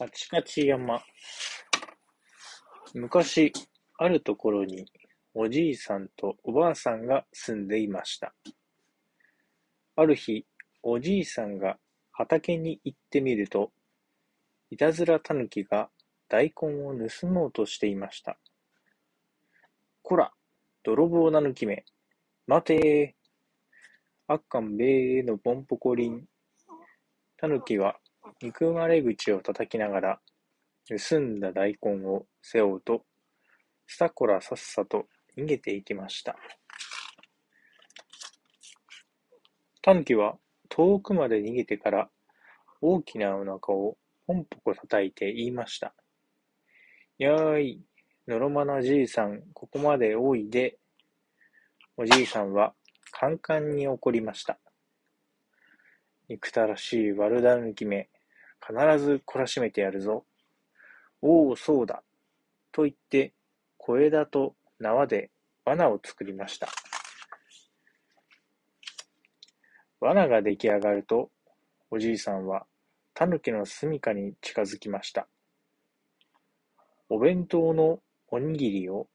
カチカチ山。昔、あるところに、おじいさんとおばあさんが住んでいました。ある日、おじいさんが畑に行ってみると、いたずらたぬきが大根を盗もうとしていました。こら、泥棒なぬきめ、待てー。あっかんべーのぽんぽこりん。たぬきは憎まれ口を叩きながら、盗んだ大根を背負うと、さこらさっさと逃げていきました。タヌキは遠くまで逃げてから大きなお腹をポンポコ叩いて言いました。やーい、のろまなじいさん、ここまでおいで。おじいさんはカンカンに怒りました。憎たらしい悪だぬきめ、必ず懲らしめてやるぞ。おお、そうだ。と言って、小枝と縄で罠を作りました。罠が出来上がると、おじいさんは狸の住みかに近づきました。お弁当のおにぎりを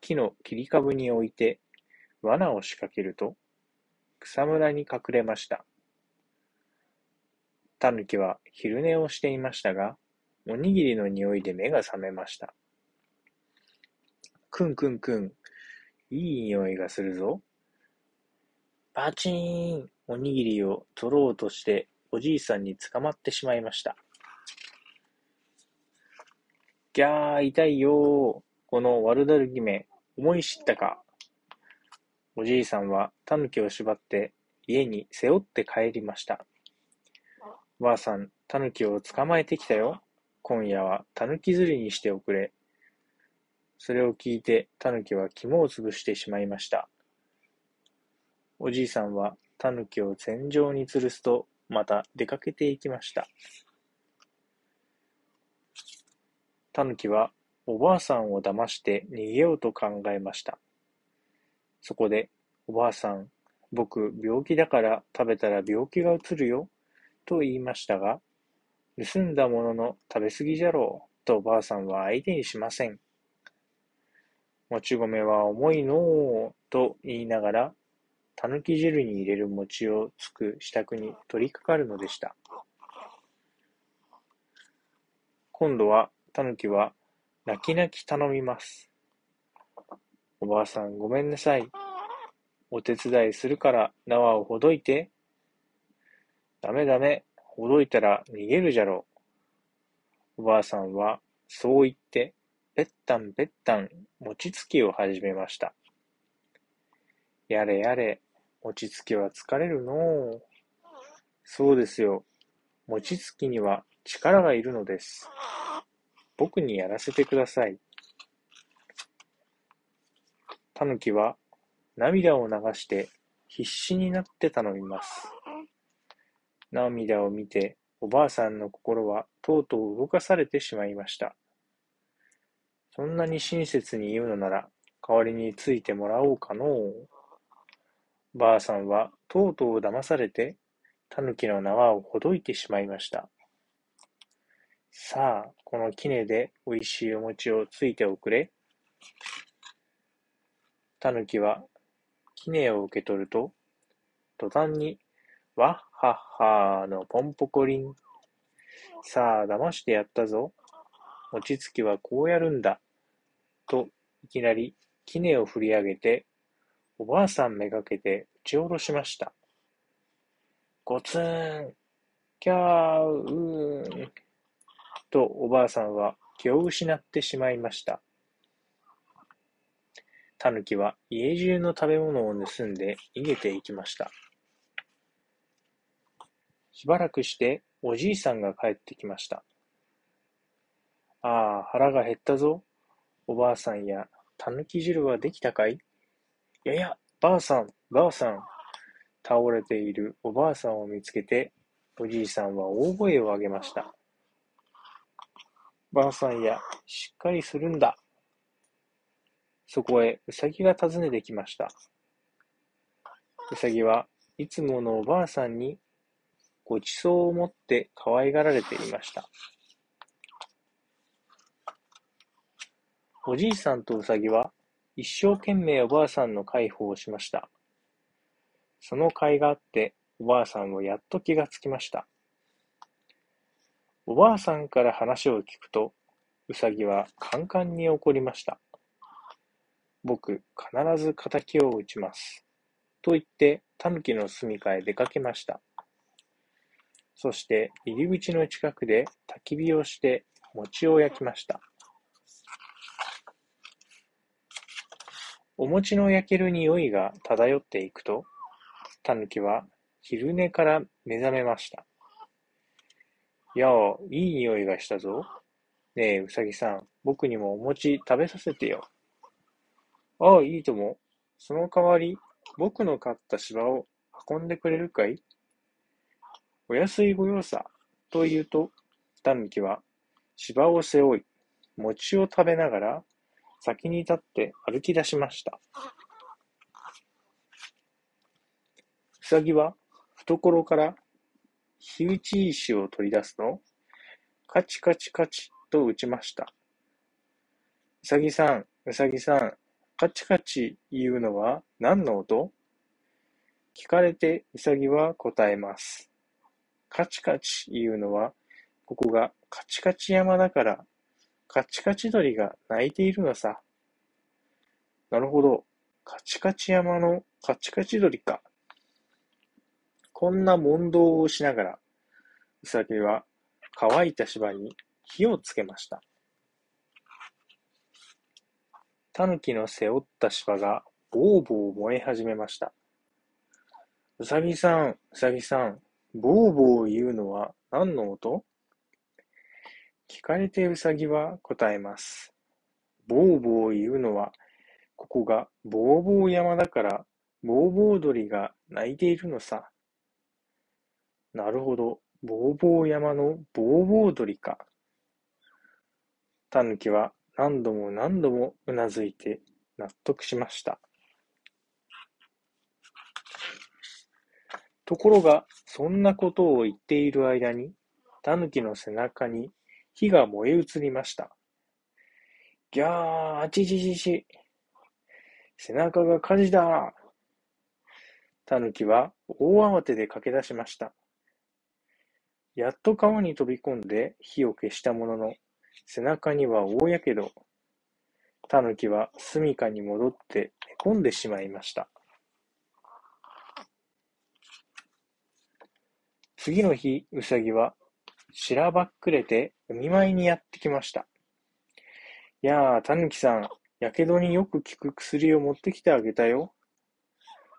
木の切り株に置いて罠を仕掛けると草むらに隠れました。タヌキは昼寝をしていましたが、おにぎりの匂いで目が覚めました。くんくんくん、いい匂いがするぞ。パチーンおにぎりを取ろうとしておじいさんに捕まってしまいました。ぎゃー、痛いよー。この悪だるぎめ、思い知ったか。おじいさんはタヌキを縛って家に背負って帰りました。ばあさん、タヌキを捕まえてきたよ。今夜はタヌキ釣りにしておくれ。それを聞いて、タヌキは肝を潰してしまいました。おじいさんはタヌキを天井に吊るすと、また出かけていきました。タヌキはおばあさんを騙して逃げようと考えました。そこで、おばあさん、僕、病気だから食べたら病気がうつるよ。と言いましたが、盗んだものの食べ過ぎじゃろう、とおばあさんは相手にしません。もち米は重いのう、と言いながら、たぬき汁に入れる餅をつく支度に取り掛かるのでした。今度は、たぬきは、泣き泣き頼みます。おばあさんごめんなさい。お手伝いするから縄をほどいて。ダメダメ、ほどいたら逃げるじゃろう。おばあさんは、そう言って、ぺったんぺったん、餅つきを始めました。やれやれ、餅つきは疲れるのう。そうですよ。餅つきには力がいるのです。僕にやらせてください。たぬきは涙を流して必死になって頼みます。涙を見て、おばあさんの心はとうとう動かされてしまいました。そんなに親切に言うのなら、代わりについてもらおうかのう。ばあさんはとうとう騙されて、たぬきの縄をほどいてしまいました。さあ、この杵でおいしいお餅をついておくれ。たぬきは杵を受け取ると、途端にわっはっはーのポンポコリン。さあ、騙してやったぞ。餅つきはこうやるんだ。と、いきなり、杵を振り上げて、おばあさんめがけて打ち下ろしました。ごつーん、キャーうーん、とおばあさんは気を失ってしまいました。たぬきは家中の食べ物を盗んで逃げていきました。しばらくしておじいさんが帰ってきました。ああ、腹が減ったぞ。おばあさんや、たぬき汁はできたかい？いやいや、ばあさん、ばあさん。倒れているおばあさんを見つけて、おじいさんは大声を上げました。ばあさんや、しっかりするんだ。そこへうさぎが訪ねてきました。うさぎはいつものおばあさんにごちそうを持って可愛がられていました。おじいさんとうさぎは一生懸命おばあさんの介抱をしました。その甲斐があっておばあさんもやっと気がつきました。おばあさんから話を聞くと、うさぎはカンカンに怒りました。僕、必ず仇を打ちます。と言って、たぬきの住みかへ出かけました。そして、入り口の近くで焚き火をして餅を焼きました。お餅の焼ける匂いが漂っていくと、タヌキは昼寝から目覚めました。やあ、いい匂いがしたぞ。ねえ、うさぎさん、僕にもお餅食べさせてよ。ああ、いいとも。その代わり、僕の買った芝を運んでくれるかい？お安いご用さ。と言うと、タヌキは芝を背負い、餅を食べながら、先に立って歩き出しました。うさぎは懐から火打ち石を取り出すと、カチカチカチと打ちました。うさぎさん、うさぎさん、カチカチ言うのは何の音？聞かれてウサギは答えます。カチカチ言うのは、ここがカチカチ山だから、カチカチ鳥が鳴いているのさ。なるほど。カチカチ山のカチカチ鳥か。こんな問答をしながら、ウサギは乾いた芝に火をつけました。タヌキの背負った芝がボーボー燃え始めました。うさぎさん、うさぎさん、ボーボー言うのは何の音？聞かれてうさぎは答えます。ボーボー言うのは、ここがボーボー山だから、ボーボー鳥が鳴いているのさ。なるほど、ボーボー山のボーボー鳥か。タヌキは何度も何度もうなずいて納得しました。ところが、そんなことを言っている間に、タヌキの背中に火が燃え移りました。ぎゃー、あちちちち。背中が火事だタヌキは大慌てで駆け出しました。やっと川に飛び込んで火を消したものの、背中には大やけど。タヌキは住処に戻って寝込んでしまいました。次の日、うさぎはしらばっくれてお見舞いにやってきました。やあ、たぬきさん、やけどによく効く薬を持ってきてあげたよ。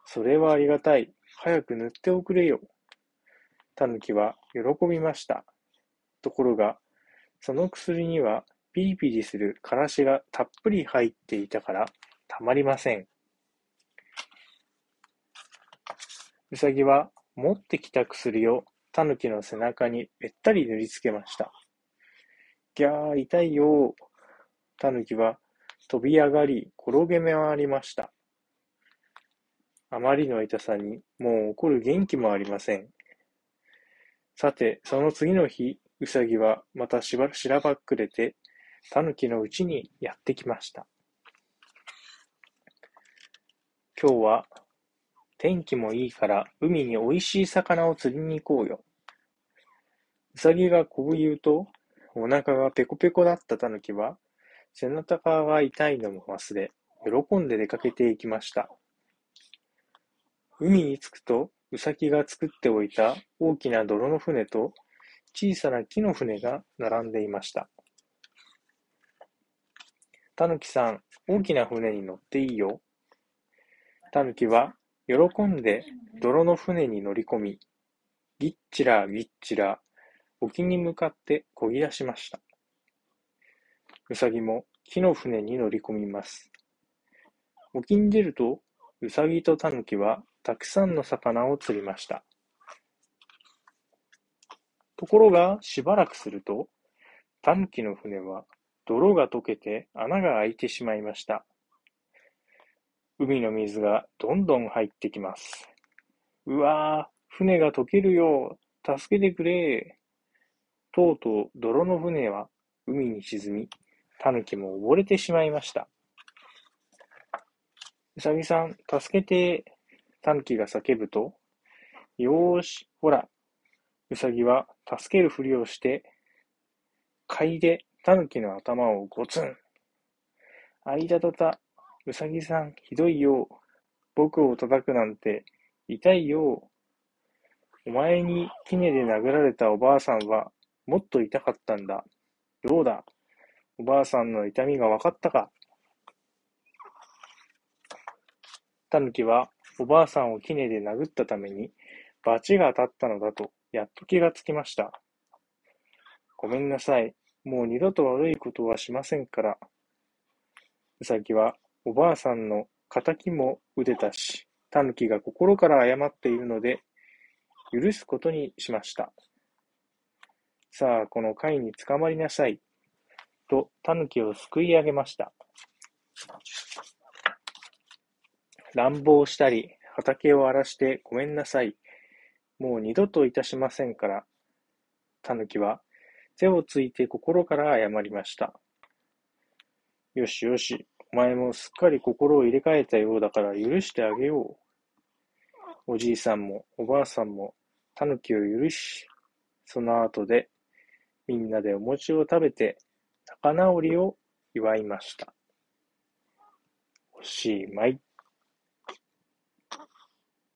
それはありがたい。早く塗っておくれよ。たぬきは喜びました。ところが、その薬にはピリピリするからしがたっぷり入っていたからたまりません。うさぎは持ってきた薬をたぬきの背中にべったり塗りつけました。ぎゃー、痛いよー。たぬきは飛び上がり転げ回りました。あまりの痛さにもう怒る元気もありません。さて、その次の日、うさぎはまたしばしらばっくれて、たぬきのうちにやってきました。今日は天気もいいから海においしい魚を釣りに行こうよ。うさぎがこう言うと、お腹がペコペコだったたぬきは、背中が痛いのも忘れ、喜んで出かけていきました。海に着くと、うさぎが作っておいた大きな泥の船と小さな木の船が並んでいました。たぬきさん、大きな船に乗っていいよ。たぬきは喜んで泥の船に乗り込み、ぎっちらぎっちら沖に向かって漕ぎ出しました。うさぎも木の船に乗り込みます。沖に出ると、うさぎとたぬきはたくさんの魚を釣りました。ところが、しばらくすると、タヌキの船は泥が溶けて穴が開いてしまいました。海の水がどんどん入ってきます。うわぁ、船が溶けるよ。助けてくれ。とうとう泥の船は海に沈み、タヌキも溺れてしまいました。うさぎさん、助けて、タヌキが叫ぶと、よーし、ほら、うさぎは助けるふりをして、嗅いでタヌキの頭をゴツン。あいたたた、うさぎさん、ひどいよ。僕を叩くなんて痛いよ。お前に杵で殴られたおばあさんはもっと痛かったんだ。どうだ？おばあさんの痛みがわかったか？タヌキはおばあさんを杵で殴ったために罰が当たったのだとやっと気がつきました。ごめんなさい。もう二度と悪いことはしませんから。うさぎはおばあさんの仇も腕たし、タヌキが心から謝っているので、許すことにしました。さあ、この貝につかまりなさい。と、タヌキをすくい上げました。乱暴したり、畑を荒らしてごめんなさい。もう二度といたしませんから。タヌキは手をついて心から謝りました。よしよし、お前もすっかり心を入れ替えたようだから許してあげよう。おじいさんもおばあさんもタヌキを許し、その後でみんなでお餅を食べて仲直りを祝いました。おしまい。